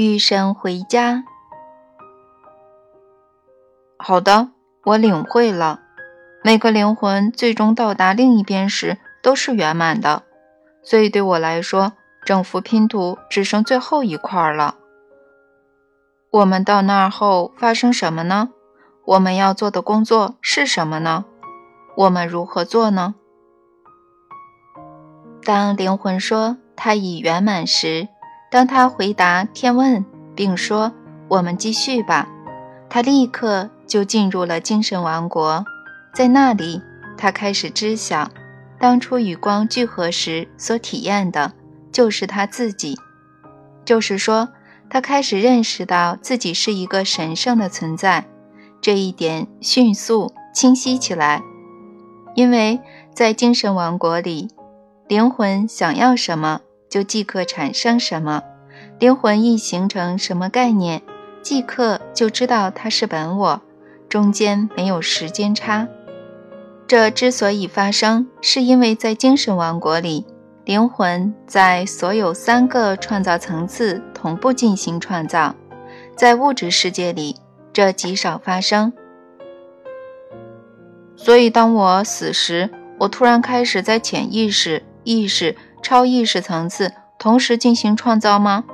与神回家。好的，我领会了。每个灵魂最终到达另一边时都是圆满的，所以对我来说，整幅拼图只剩最后一块了。我们到那儿后发生什么呢？我们要做的工作是什么呢？我们如何做呢？当灵魂说它已圆满时，当他回答天问，并说“我们继续吧”，他立刻就进入了精神王国。在那里，他开始知晓，当初与光聚合时所体验的，就是他自己。就是说。他开始认识到自己是一个神圣的存在，这一点迅速清晰起来。因为在精神王国里，灵魂想要什么就即刻产生什么，灵魂一形成什么概念，即刻就知道它是本我，中间没有时间差。这之所以发生，是因为在精神王国里。灵魂在所有三个创造层次同步进行创造，在物质世界里，这极少发生。所以，当我死时，我突然开始在潜意识、意识、超意识层次同时进行创造吗？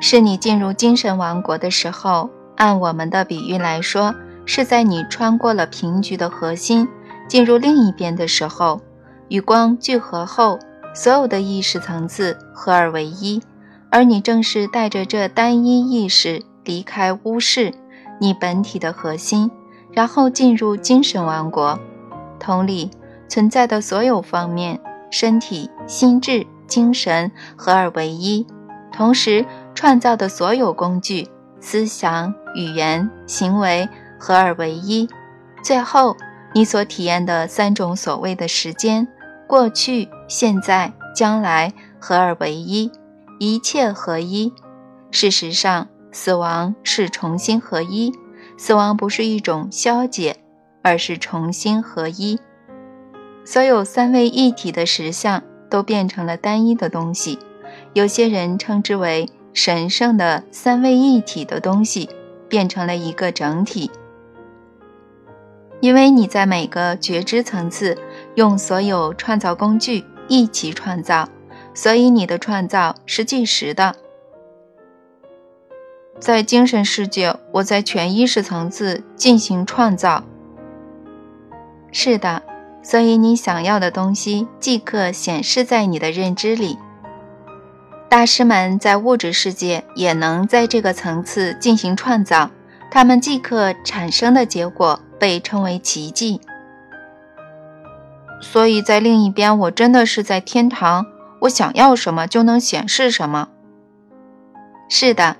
是你进入精神王国的时候，按我们的比喻来说，是在你穿过了平局的核心，进入另一边的时候。与光聚合后，所有的意识层次合二为一，而你正是带着这单一意识离开巫世，你本体的核心，然后进入精神王国。同理，存在的所有方面，身体、心智、精神合二为一，同时创造的所有工具、思想、语言、行为合二为一，最后你所体验的三种所谓的时间。过去、现在、将来合二为一，一切合一。事实上，死亡是重新合一。死亡不是一种消解，而是重新合一。所有三位一体的实相都变成了单一的东西。有些人称之为神圣的三位一体的东西，变成了一个整体。因为你在每个觉知层次。用所有创造工具一起创造，所以你的创造是即时的。在精神世界，我在全意识层次进行创造。是的，所以你想要的东西即刻显示在你的认知里。大师们在物质世界也能在这个层次进行创造，他们即刻产生的结果被称为奇迹。所以在另一边，我真的是在天堂。我想要什么就能显示什么。是的，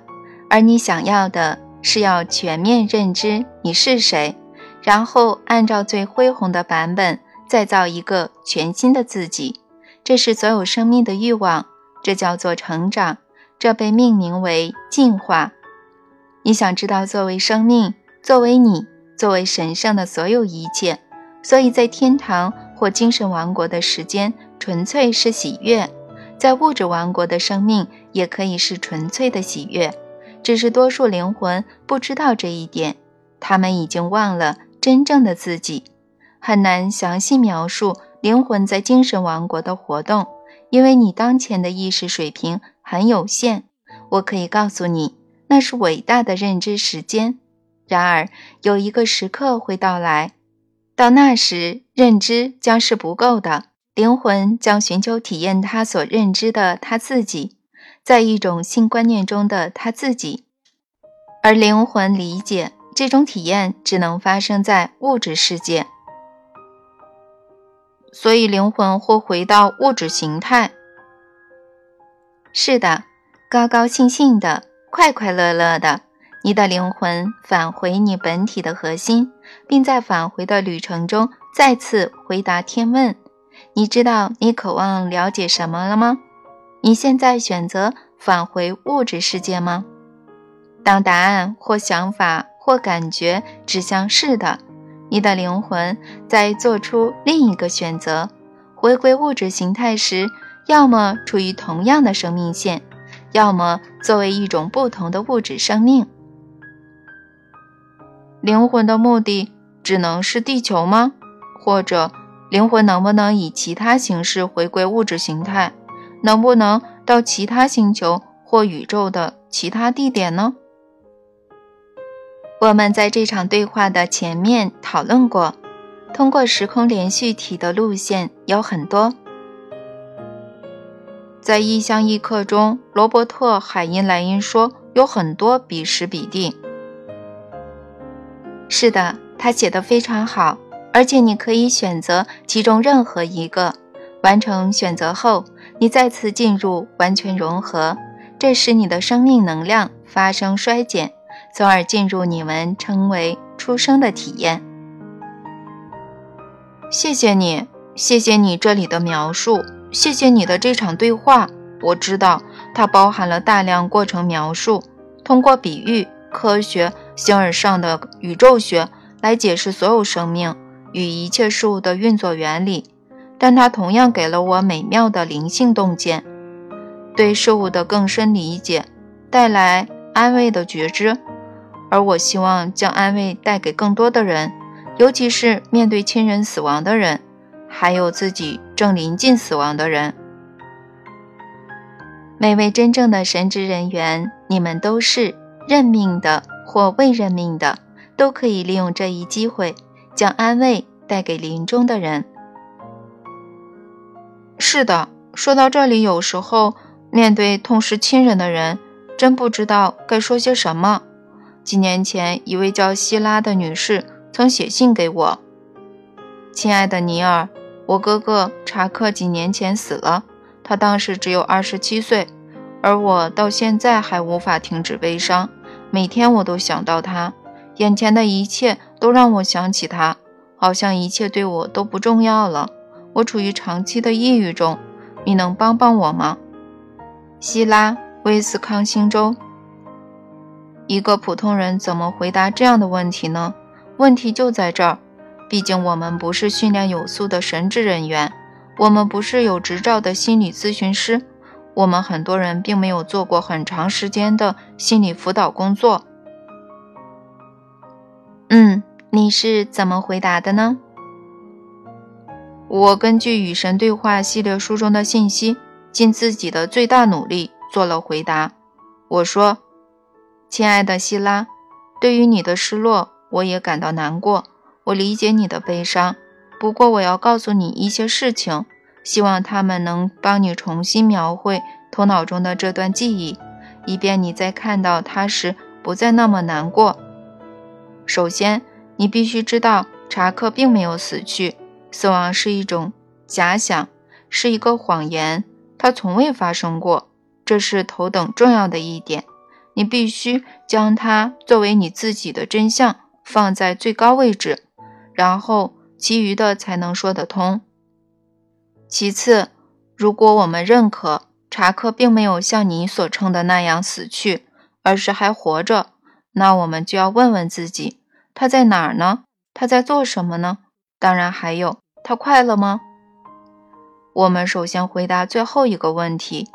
而你想要的是要全面认知你是谁，然后按照最恢宏的版本再造一个全新的自己。这是所有生命的欲望，这叫做成长，这被命名为进化。你想知道作为生命，作为你，作为神圣的所有一切。所以在天堂。或精神王国的时间纯粹是喜悦，在物质王国的生命也可以是纯粹的喜悦，只是多数灵魂不知道这一点，他们已经忘了真正的自己，很难详细描述灵魂在精神王国的活动，因为你当前的意识水平很有限。我可以告诉你，那是伟大的认知时间，然而有一个时刻会到来。到那时，认知将是不够的，灵魂将寻求体验他所认知的他自己，在一种新观念中的他自己，而灵魂理解这种体验只能发生在物质世界，所以灵魂会回到物质形态。是的，高高兴兴的，快快乐乐的。你的灵魂返回你本体的核心，并在返回的旅程中再次回答天问：你知道你渴望了解什么了吗？你现在选择返回物质世界吗？当答案或想法或感觉指向是的，你的灵魂在做出另一个选择，回归物质形态时，要么处于同样的生命线。要么作为一种不同的物质生命。灵魂的目的只能是地球吗？或者，灵魂能不能以其他形式回归物质形态？能不能到其他星球或宇宙的其他地点呢？我们在这场对话的前面讨论过，通过时空连续体的路线有很多。在《异乡异客》中，罗伯特·海因莱因说有很多彼时彼地。是的，他写的非常好，而且你可以选择其中任何一个。完成选择后，你再次进入完全融合，这使你的生命能量发生衰减，从而进入你们称为出生的体验。谢谢你，谢谢你这里的描述，谢谢你的这场对话。我知道它包含了大量过程描述，通过比喻、科学。形而上的宇宙学来解释所有生命与一切事物的运作原理，但它同样给了我美妙的灵性洞见，对事物的更深理解，带来安慰的觉知。而我希望将安慰带给更多的人，尤其是面对亲人死亡的人，还有自己正临近死亡的人。每位真正的神职人员，你们都是认命的。或未认命的，都可以利用这一机会，将安慰带给临终的人。是的，说到这里，有时候面对痛失亲人的人，真不知道该说些什么。几年前，一位叫希拉的女士曾写信给我：“亲爱的尼尔，我哥哥查克几年前死了，他当时只有二十七岁，而我到现在还无法停止悲伤。”每天我都想到他，眼前的一切都让我想起他，好像一切对我都不重要了。我处于长期的抑郁中，你能帮帮我吗？希拉，威斯康星州。一个普通人怎么回答这样的问题呢？问题就在这儿，毕竟我们不是训练有素的神职人员，我们不是有执照的心理咨询师。我们很多人并没有做过很长时间的心理辅导工作。嗯，你是怎么回答的呢？我根据《与神对话》系列书中的信息，尽自己的最大努力做了回答。我说：“亲爱的希拉，对于你的失落，我也感到难过。我理解你的悲伤，不过我要告诉你一些事情。”希望他们能帮你重新描绘头脑中的这段记忆，以便你在看到它时不再那么难过。首先，你必须知道查克并没有死去，死亡是一种假想，是一个谎言，它从未发生过。这是头等重要的一点，你必须将它作为你自己的真相放在最高位置，然后其余的才能说得通。其次，如果我们认可查克并没有像你所称的那样死去，而是还活着，那我们就要问问自己：他在哪儿呢？他在做什么呢？当然，还有他快乐吗？我们首先回答最后一个问题：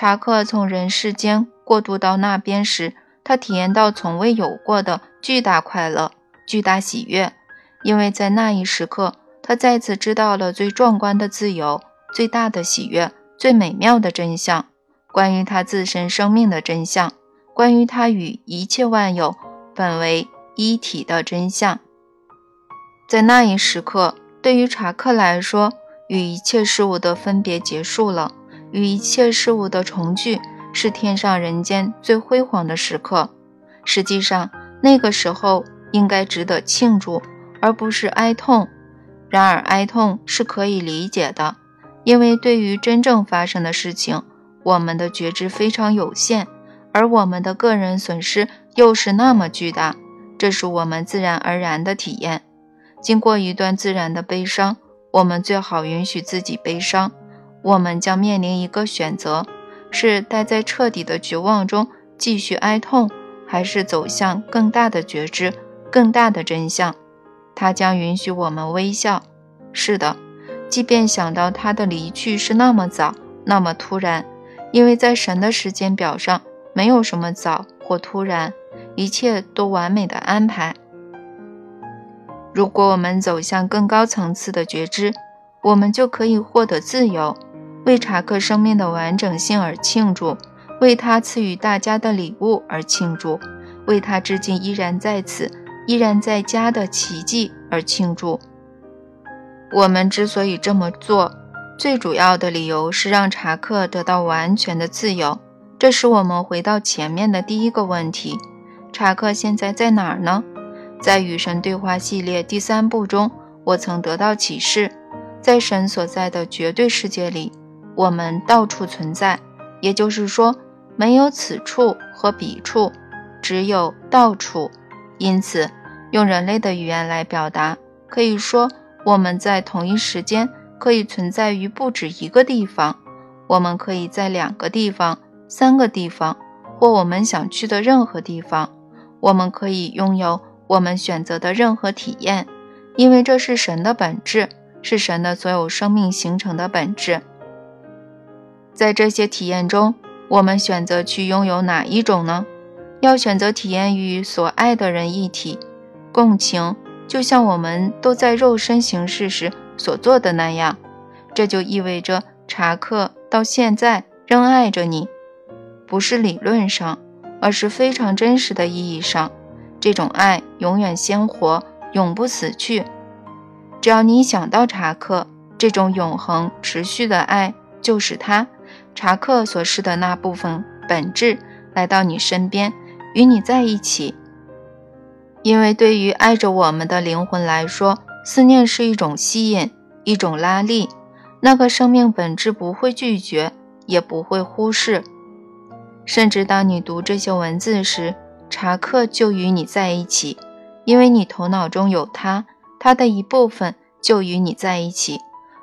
查克从人世间过渡到那边时，他体验到从未有过的巨大快乐、巨大喜悦，因为在那一时刻。他再次知道了最壮观的自由、最大的喜悦、最美妙的真相，关于他自身生命的真相，关于他与一切万有本为一体的真相。在那一时刻，对于查克来说，与一切事物的分别结束了，与一切事物的重聚是天上人间最辉煌的时刻。实际上，那个时候应该值得庆祝，而不是哀痛。然而，哀痛是可以理解的，因为对于真正发生的事情，我们的觉知非常有限，而我们的个人损失又是那么巨大，这是我们自然而然的体验。经过一段自然的悲伤，我们最好允许自己悲伤。我们将面临一个选择：是待在彻底的绝望中继续哀痛，还是走向更大的觉知、更大的真相？他将允许我们微笑。是的，即便想到他的离去是那么早、那么突然，因为在神的时间表上没有什么早或突然，一切都完美的安排。如果我们走向更高层次的觉知，我们就可以获得自由，为查克生命的完整性而庆祝，为他赐予大家的礼物而庆祝，为他至今依然在此、依然在家的奇迹而庆祝。我们之所以这么做，最主要的理由是让查克得到完全的自由。这使我们回到前面的第一个问题：查克现在在哪儿呢？在与神对话系列第三部中，我曾得到启示，在神所在的绝对世界里，我们到处存在，也就是说，没有此处和彼处，只有到处。因此，用人类的语言来表达，可以说我们在同一时间可以存在于不止一个地方。我们可以在两个地方、三个地方，或我们想去的任何地方。我们可以拥有。我们选择的任何体验，因为这是神的本质，是神的所有生命形成的本质。在这些体验中，我们选择去拥有哪一种呢？要选择体验与所爱的人一体共情，就像我们都在肉身形式时所做的那样。这就意味着查克到现在仍爱着你，不是理论上，而是非常真实的意义上。这种爱永远鲜活，永不死去。只要你想到查克，这种永恒持续的爱就是他，查克所示的那部分本质来到你身边，与你在一起。因为对于爱着我们的灵魂来说，思念是一种吸引，一种拉力。那个生命本质不会拒绝，也不会忽视。甚至当你读这些文字时，查克就与你在一起，因为你头脑中有他，他的一部分就与你在一起。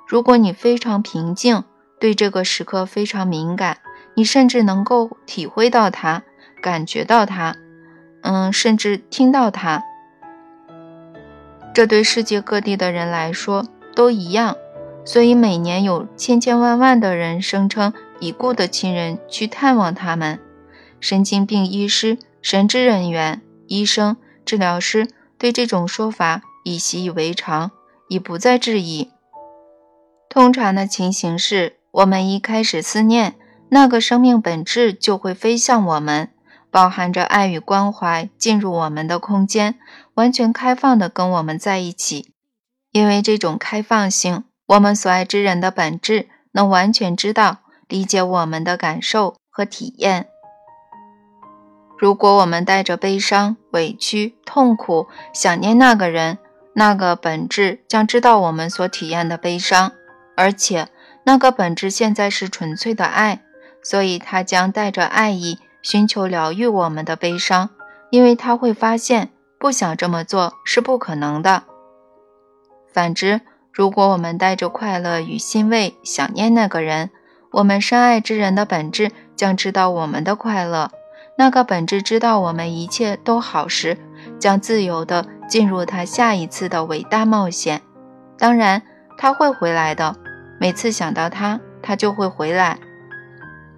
如果你非常平静，对这个时刻非常敏感，你甚至能够体会到它，感觉到它，嗯，甚至听到它。这对世界各地的人来说都一样。所以每年有千千万万的人声称已故的亲人去探望他们，神经病医师。神职人员、医生、治疗师对这种说法已习以为常，已不再质疑。通常的情形是，我们一开始思念那个生命本质，就会飞向我们，包含着爱与关怀，进入我们的空间，完全开放的跟我们在一起。因为这种开放性，我们所爱之人的本质能完全知道、理解我们的感受和体验。如果我们带着悲伤、委屈、痛苦想念那个人，那个本质将知道我们所体验的悲伤，而且那个本质现在是纯粹的爱，所以他将带着爱意寻求疗愈我们的悲伤，因为他会发现不想这么做是不可能的。反之，如果我们带着快乐与欣慰想念那个人，我们深爱之人的本质将知道我们的快乐。那个本质知道我们一切都好时，将自由地进入他下一次的伟大冒险。当然，他会回来的。每次想到他，他就会回来。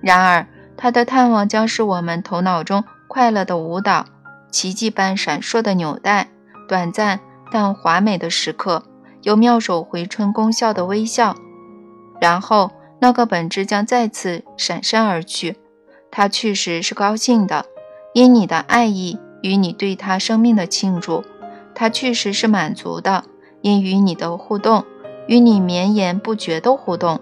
然而，他的探望将是我们头脑中快乐的舞蹈，奇迹般闪烁的纽带，短暂但华美的时刻，有妙手回春功效的微笑。然后，那个本质将再次闪身而去。他去时是高兴的，因你的爱意与你对他生命的庆祝；他去时是满足的，因与你的互动，与你绵延不绝的互动。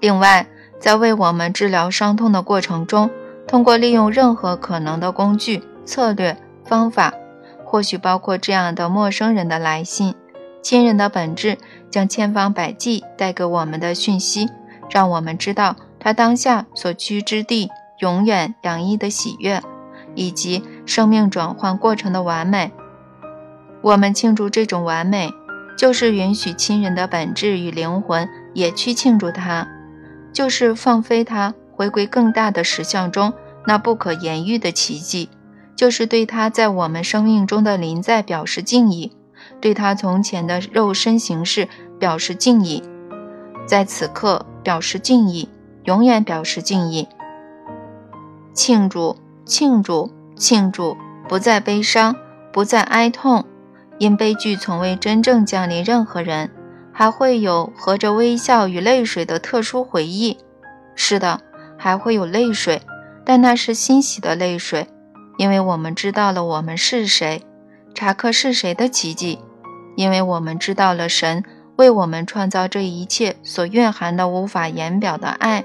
另外，在为我们治疗伤痛的过程中，通过利用任何可能的工具、策略、方法，或许包括这样的陌生人的来信，亲人的本质将千方百计带给我们的讯息，让我们知道。他当下所居之地永远洋溢的喜悦，以及生命转换过程的完美。我们庆祝这种完美，就是允许亲人的本质与灵魂也去庆祝它，就是放飞它，回归更大的实相中那不可言喻的奇迹，就是对他在我们生命中的临在表示敬意，对他从前的肉身形式表示敬意，在此刻表示敬意。永远表示敬意。庆祝，庆祝，庆祝！不再悲伤，不再哀痛，因悲剧从未真正降临任何人，还会有合着微笑与泪水的特殊回忆。是的，还会有泪水，但那是欣喜的泪水，因为我们知道了我们是谁，查克是谁的奇迹，因为我们知道了神为我们创造这一切所蕴含的无法言表的爱。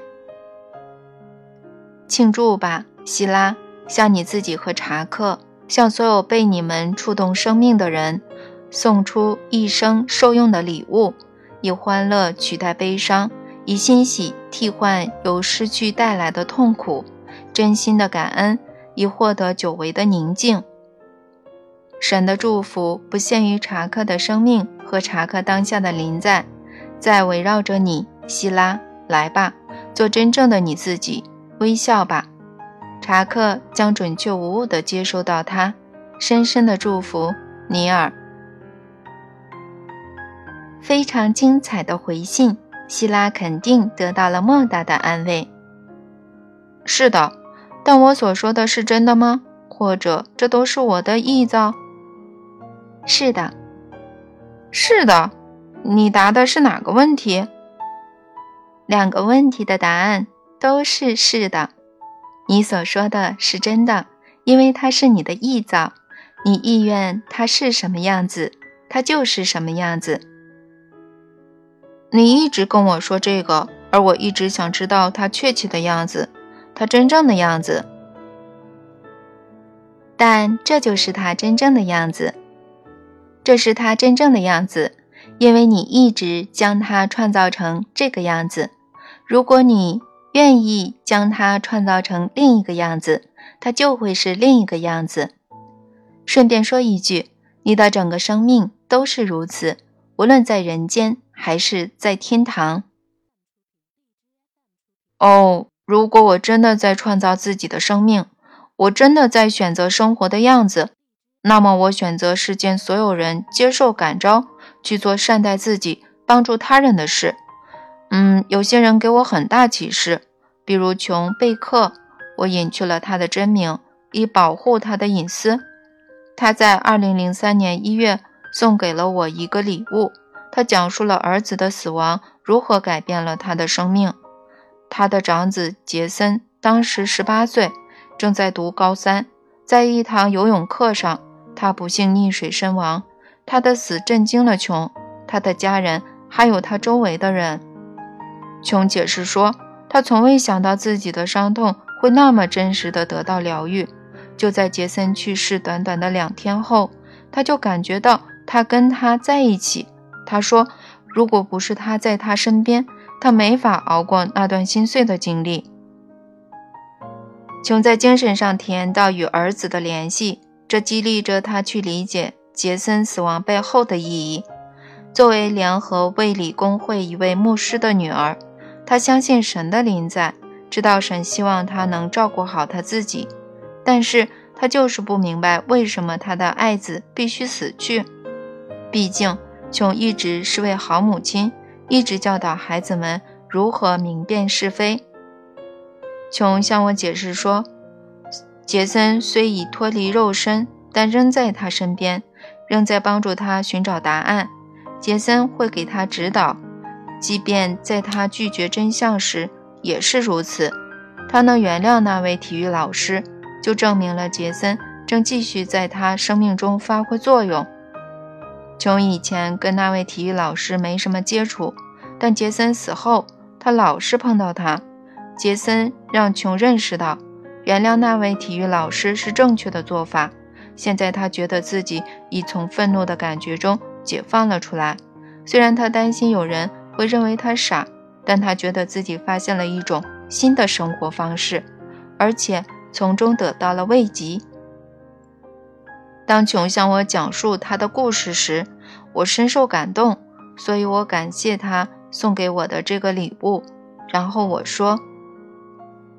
庆祝吧，希拉，向你自己和查克。向所有被你们触动生命的人，送出一生受用的礼物，以欢乐取代悲伤，以欣喜替换由失去带来的痛苦，真心的感恩，以获得久违的宁静。神的祝福不限于查克的生命和查克当下的临在，在围绕着你，希拉，来吧，做真正的你自己，微笑吧。查克将准确无误地接收到他深深的祝福，尼尔。非常精彩的回信，希拉肯定得到了莫大的安慰。是的，但我所说的是真的吗？或者这都是我的臆造？是的，是的。你答的是哪个问题？两个问题的答案都是是的。你所说的是真的，因为它是你的臆造。你意愿它是什么样子，它就是什么样子。你一直跟我说这个，而我一直想知道它确切的样子，它真正的样子。但这就是它真正的样子，这是它真正的样子，因为你一直将它创造成这个样子。如果你。愿意将它创造成另一个样子，它就会是另一个样子。顺便说一句，你的整个生命都是如此，无论在人间还是在天堂。哦，如果我真的在创造自己的生命，我真的在选择生活的样子，那么我选择世间所有人接受感召，去做善待自己、帮助他人的事。嗯，有些人给我很大启示，比如琼贝克，我隐去了他的真名，以保护他的隐私。他在二零零三年一月送给了我一个礼物，他讲述了儿子的死亡如何改变了他的生命。他的长子杰森当时十八岁，正在读高三，在一堂游泳课上，他不幸溺水身亡。他的死震惊了琼、他的家人，还有他周围的人。琼解释说，他从未想到自己的伤痛会那么真实的得到疗愈。就在杰森去世短短的两天后，他就感觉到他跟他在一起。他说，如果不是他在他身边，他没法熬过那段心碎的经历。琼在精神上体验到与儿子的联系，这激励着他去理解杰森死亡背后的意义。作为联合卫理公会一位牧师的女儿。他相信神的临在，知道神希望他能照顾好他自己，但是他就是不明白为什么他的爱子必须死去。毕竟，琼一直是位好母亲，一直教导孩子们如何明辨是非。琼向我解释说，杰森虽已脱离肉身，但仍在他身边，仍在帮助他寻找答案。杰森会给他指导。即便在他拒绝真相时也是如此，他能原谅那位体育老师，就证明了杰森正继续在他生命中发挥作用。琼以前跟那位体育老师没什么接触，但杰森死后，他老是碰到他。杰森让琼认识到，原谅那位体育老师是正确的做法。现在他觉得自己已从愤怒的感觉中解放了出来，虽然他担心有人。会认为他傻，但他觉得自己发现了一种新的生活方式，而且从中得到了慰藉。当琼向我讲述他的故事时，我深受感动，所以我感谢他送给我的这个礼物。然后我说：“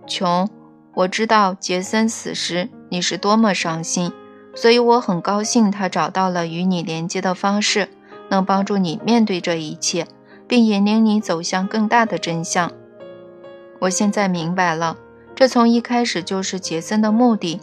琼，我知道杰森死时你是多么伤心，所以我很高兴他找到了与你连接的方式，能帮助你面对这一切。”并引领你走向更大的真相。我现在明白了，这从一开始就是杰森的目的。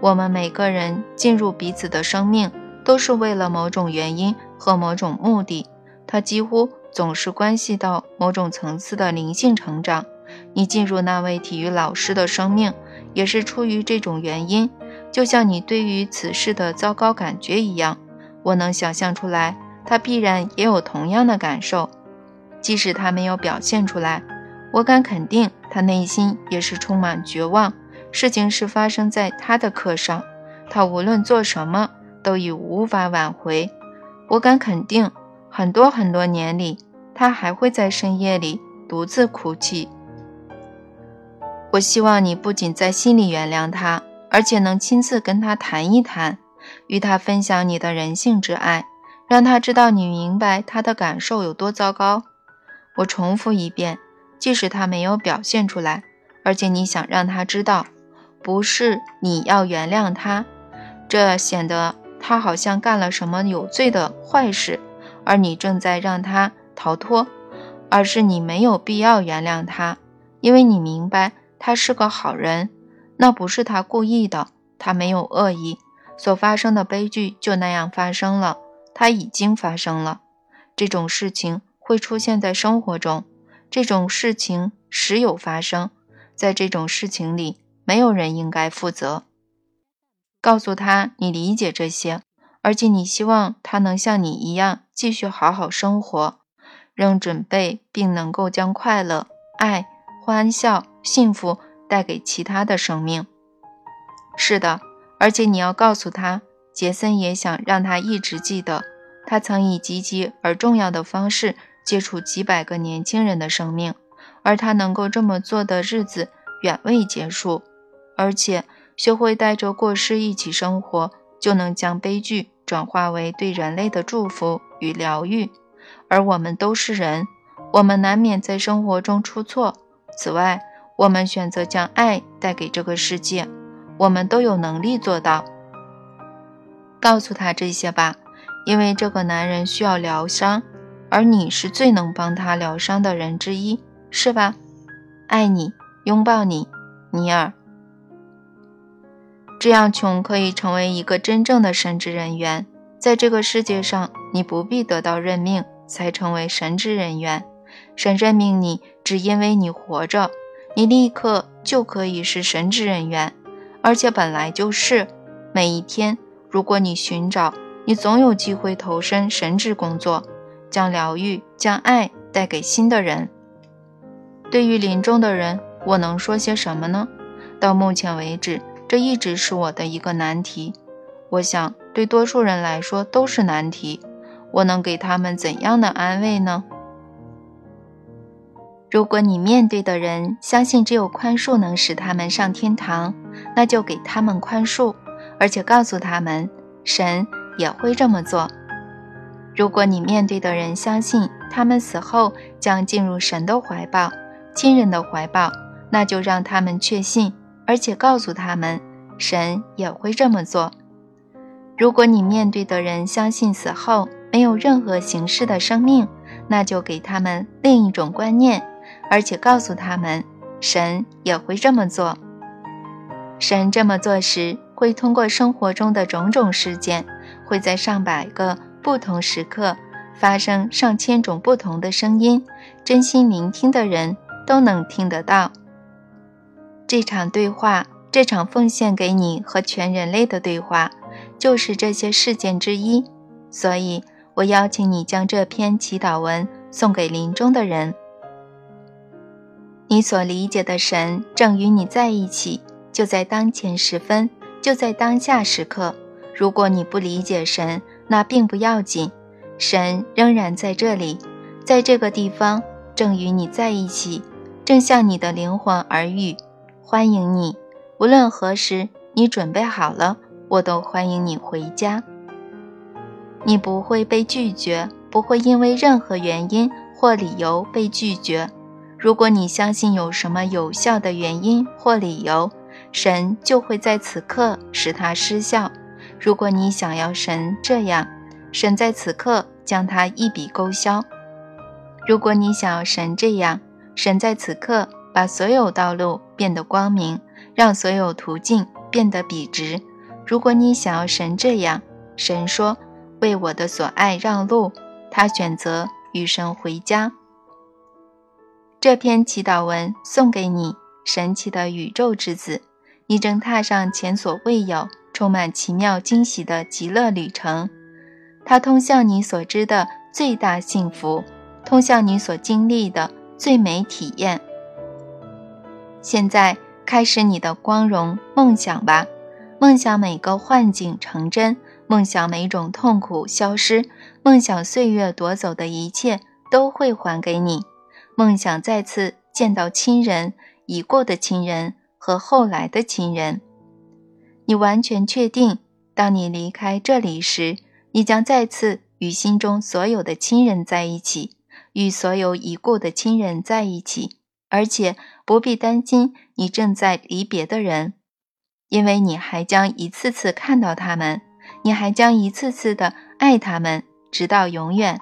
我们每个人进入彼此的生命，都是为了某种原因和某种目的。它几乎总是关系到某种层次的灵性成长。你进入那位体育老师的生命，也是出于这种原因，就像你对于此事的糟糕感觉一样。我能想象出来，他必然也有同样的感受，即使他没有表现出来。我敢肯定，他内心也是充满绝望。事情是发生在他的课上，他无论做什么都已无法挽回。我敢肯定，很多很多年里，他还会在深夜里独自哭泣。我希望你不仅在心里原谅他，而且能亲自跟他谈一谈，与他分享你的人性之爱，让他知道你明白他的感受有多糟糕。我重复一遍，即使他没有表现出来，而且你想让他知道，不是你要原谅他，这显得他好像干了什么有罪的坏事，而你正在让他逃脱，而是你没有必要原谅他，因为你明白。他是个好人，那不是他故意的，他没有恶意，所发生的悲剧就那样发生了，他已经发生了。这种事情会出现在生活中，这种事情时有发生，在这种事情里，没有人应该负责。告诉他你理解这些，而且你希望他能像你一样继续好好生活，仍准备并能够将快乐、爱、欢笑。幸福带给其他的生命。是的，而且你要告诉他，杰森也想让他一直记得，他曾以积极而重要的方式接触几百个年轻人的生命，而他能够这么做的日子远未结束。而且，学会带着过失一起生活，就能将悲剧转化为对人类的祝福与疗愈。而我们都是人，我们难免在生活中出错。此外，我们选择将爱带给这个世界，我们都有能力做到。告诉他这些吧，因为这个男人需要疗伤，而你是最能帮他疗伤的人之一，是吧？爱你，拥抱你，尼尔。这样，琼可以成为一个真正的神职人员。在这个世界上，你不必得到任命才成为神职人员，神任命你，只因为你活着。你立刻就可以是神职人员，而且本来就是。每一天，如果你寻找，你总有机会投身神职工作，将疗愈、将爱带给新的人。对于临终的人，我能说些什么呢？到目前为止，这一直是我的一个难题。我想，对多数人来说都是难题。我能给他们怎样的安慰呢？如果你面对的人相信只有宽恕能使他们上天堂，那就给他们宽恕，而且告诉他们，神也会这么做。如果你面对的人相信他们死后将进入神的怀抱、亲人的怀抱，那就让他们确信，而且告诉他们，神也会这么做。如果你面对的人相信死后没有任何形式的生命，那就给他们另一种观念。而且告诉他们，神也会这么做。神这么做时，会通过生活中的种种事件，会在上百个不同时刻发生上千种不同的声音，真心聆听的人都能听得到。这场对话，这场奉献给你和全人类的对话，就是这些事件之一。所以，我邀请你将这篇祈祷文送给临终的人。你所理解的神正与你在一起，就在当前时分，就在当下时刻。如果你不理解神，那并不要紧，神仍然在这里，在这个地方，正与你在一起，正向你的灵魂耳语，欢迎你。无论何时你准备好了，我都欢迎你回家。你不会被拒绝，不会因为任何原因或理由被拒绝。如果你相信有什么有效的原因或理由，神就会在此刻使它失效。如果你想要神这样，神在此刻将它一笔勾销。如果你想要神这样，神在此刻把所有道路变得光明，让所有途径变得笔直。如果你想要神这样，神说：“为我的所爱让路。”他选择与神回家。这篇祈祷文送给你，神奇的宇宙之子，你正踏上前所未有、充满奇妙惊喜的极乐旅程。它通向你所知的最大幸福，通向你所经历的最美体验。现在开始你的光荣梦想吧，梦想每个幻境成真，梦想每种痛苦消失，梦想岁月夺走的一切都会还给你。梦想再次见到亲人、已过的亲人和后来的亲人。你完全确定，当你离开这里时，你将再次与心中所有的亲人在一起，与所有已故的亲人在一起，而且不必担心你正在离别的人，因为你还将一次次看到他们，你还将一次次的爱他们，直到永远，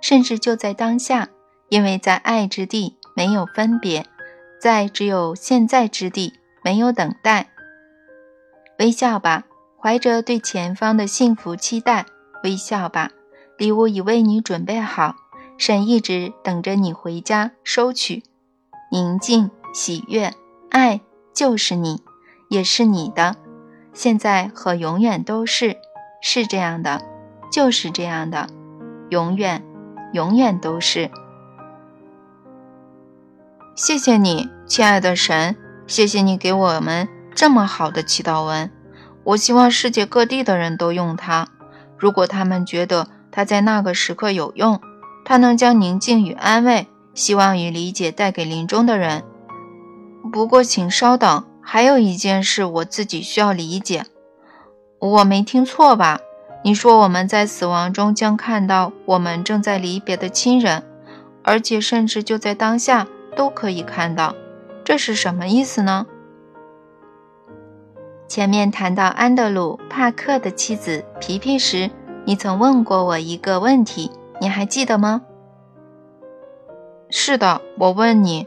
甚至就在当下。因为在爱之地没有分别，在只有现在之地没有等待。微笑吧，怀着对前方的幸福期待，微笑吧，礼物已为你准备好，神一直等着你回家收取。宁静、喜悦、爱就是你，也是你的，现在和永远都是，是这样的，就是这样的，永远，永远都是。谢谢你，亲爱的神，谢谢你给我们这么好的祈祷文。我希望世界各地的人都用它。如果他们觉得它在那个时刻有用，它能将宁静与安慰、希望与理解带给临终的人。不过，请稍等，还有一件事我自己需要理解。我没听错吧？你说我们在死亡中将看到我们正在离别的亲人，而且甚至就在当下。都可以看到，这是什么意思呢？前面谈到安德鲁·帕克的妻子皮皮时，你曾问过我一个问题，你还记得吗？是的，我问你，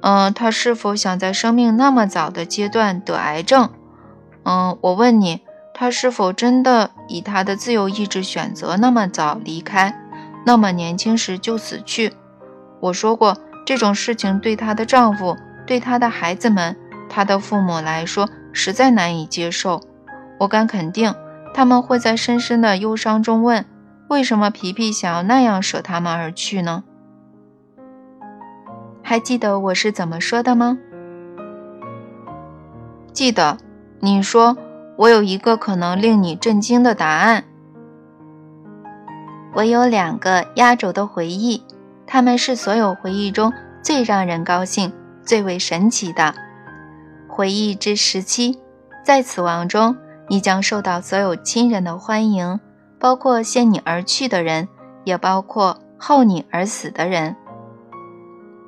嗯，他是否想在生命那么早的阶段得癌症？嗯，我问你，他是否真的以他的自由意志选择那么早离开，那么年轻时就死去？我说过。这种事情对她的丈夫、对她的孩子们、她的父母来说实在难以接受。我敢肯定，他们会在深深的忧伤中问：为什么皮皮想要那样舍他们而去呢？还记得我是怎么说的吗？记得，你说我有一个可能令你震惊的答案。我有两个压轴的回忆。他们是所有回忆中最让人高兴、最为神奇的回忆之时期。在死亡中，你将受到所有亲人的欢迎，包括先你而去的人，也包括后你而死的人。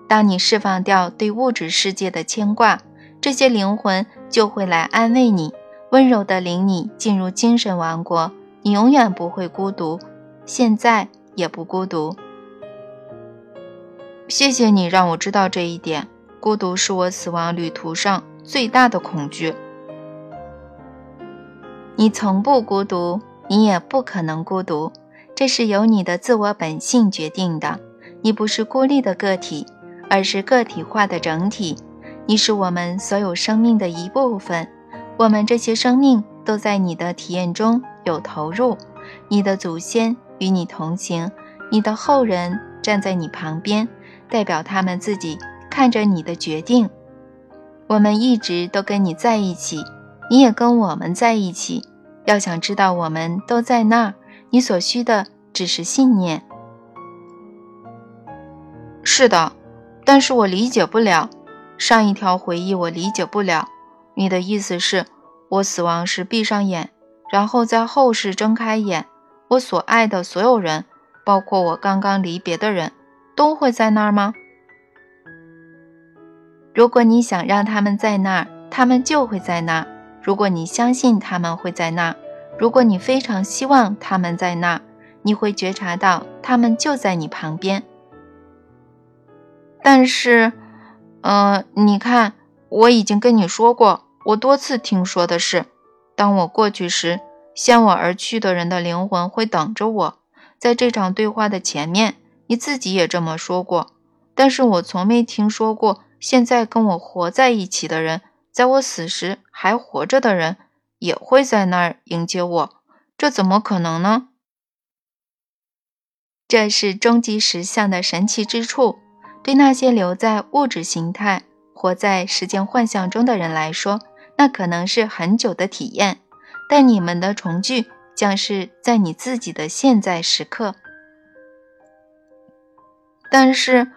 当你释放掉对物质世界的牵挂，这些灵魂就会来安慰你，温柔地领你进入精神王国。你永远不会孤独，现在也不孤独。谢谢你让我知道这一点。孤独是我死亡旅途上最大的恐惧。你从不孤独，你也不可能孤独，这是由你的自我本性决定的。你不是孤立的个体，而是个体化的整体。你是我们所有生命的一部分。我们这些生命都在你的体验中有投入。你的祖先与你同行，你的后人站在你旁边。代表他们自己看着你的决定，我们一直都跟你在一起，你也跟我们在一起。要想知道我们都在那儿，你所需的只是信念。是的，但是我理解不了上一条回忆，我理解不了。你的意思是，我死亡时闭上眼，然后在后世睁开眼，我所爱的所有人，包括我刚刚离别的人。都会在那儿吗？如果你想让他们在那儿，他们就会在那儿。如果你相信他们会在那儿，如果你非常希望他们在那儿，你会觉察到他们就在你旁边。但是，嗯，你看，我已经跟你说过，我多次听说的是，当我过去时，先我而去的人的灵魂会等着我。在这场对话的前面，你自己也这么说过，但是我从没听说过现在跟我活在一起的人，在我死时还活着的人也会在那儿迎接我，这怎么可能呢？这是终极实相的神奇之处。对那些留在物质形态、活在时间幻象中的人来说，那可能是很久的体验。但你们的重聚将是在你自己的现在时刻。但是，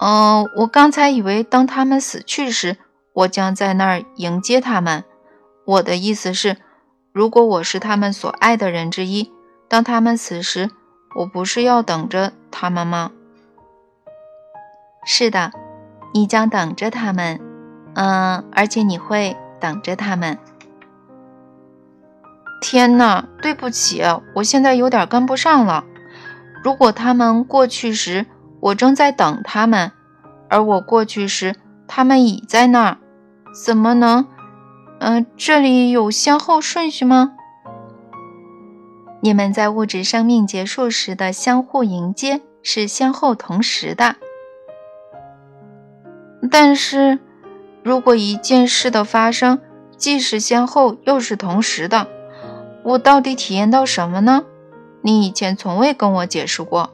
嗯，我刚才以为当他们死去时，我将在那儿迎接他们。我的意思是，如果我是他们所爱的人之一，当他们死时，我不是要等着他们吗？是的，你将等着他们，嗯，而且你会等着他们。天哪，对不起，我现在有点跟不上了。如果他们过去时，我正在等他们，而我过去时，他们已在那儿，怎么能？嗯，这里有先后顺序吗？你们在物质生命结束时的相互迎接是先后同时的。但是，如果一件事的发生既是先后又是同时的，我到底体验到什么呢？你以前从未跟我解释过。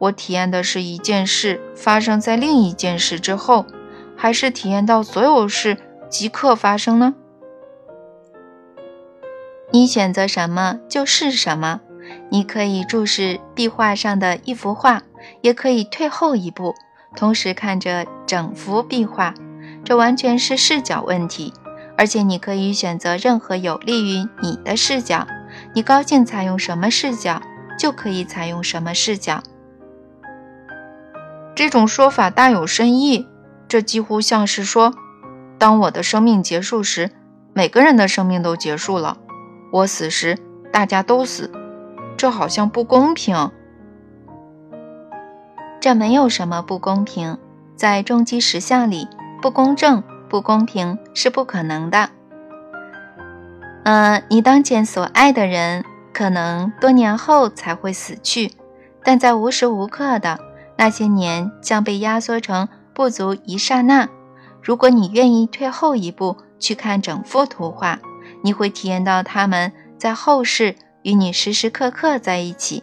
我体验的是一件事发生在另一件事之后，还是体验到所有事即刻发生呢？你选择什么就是什么。你可以注视壁画上的一幅画，也可以退后一步。同时看着整幅壁画，这完全是视角问题。而且你可以选择任何有利于你的视角，你高兴采用什么视角，就可以采用什么视角。这种说法大有深意，这几乎像是说，当我的生命结束时，每个人的生命都结束了；我死时，大家都死。这好像不公平。这没有什么不公平，在终极实相里，不公正、不公平是不可能的。嗯，你当前所爱的人可能多年后才会死去，但在无时无刻的那些年将被压缩成不足一刹那。如果你愿意退后一步去看整幅图画，你会体验到他们在后世与你时时刻刻在一起。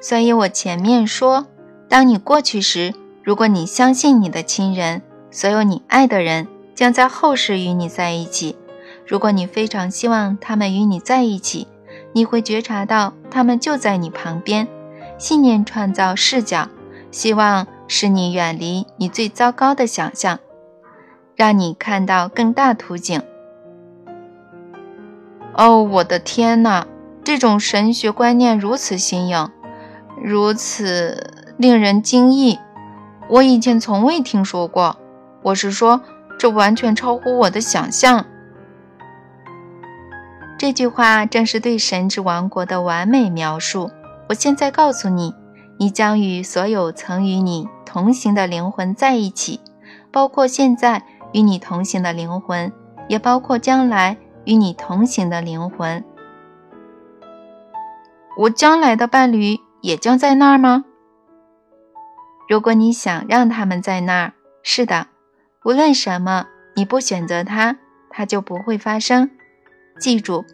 所以我前面说。当你过去时，如果你相信你的亲人，所有你爱的人将在后世与你在一起；如果你非常希望他们与你在一起，你会觉察到他们就在你旁边。信念创造视角，希望使你远离你最糟糕的想象，让你看到更大图景。哦，我的天哪！这种神学观念如此新颖，如此。令人惊异，我以前从未听说过。我是说，这完全超乎我的想象。这句话正是对神之王国的完美描述。我现在告诉你，你将与所有曾与你同行的灵魂在一起，包括现在与你同行的灵魂，也包括将来与你同行的灵魂。我将来的伴侣也将在那儿吗？如果你想让他们在那儿，是的，无论什么，你不选择它，它就不会发生。记住，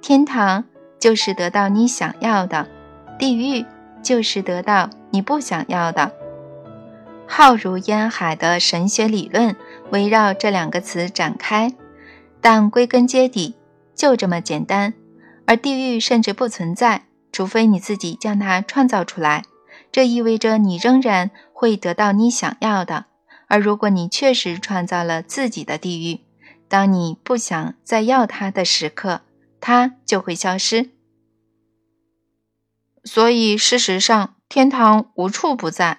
天堂就是得到你想要的，地狱就是得到你不想要的。浩如烟海的神学理论围绕这两个词展开，但归根结底就这么简单。而地狱甚至不存在，除非你自己将它创造出来。这意味着你仍然会得到你想要的，而如果你确实创造了自己的地狱，当你不想再要它的时刻，它就会消失。所以，事实上，天堂无处不在。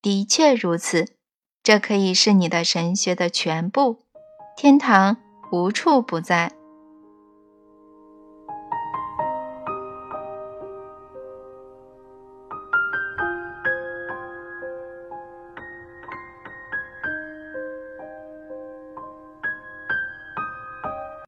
的确如此，这可以是你的神学的全部。天堂无处不在。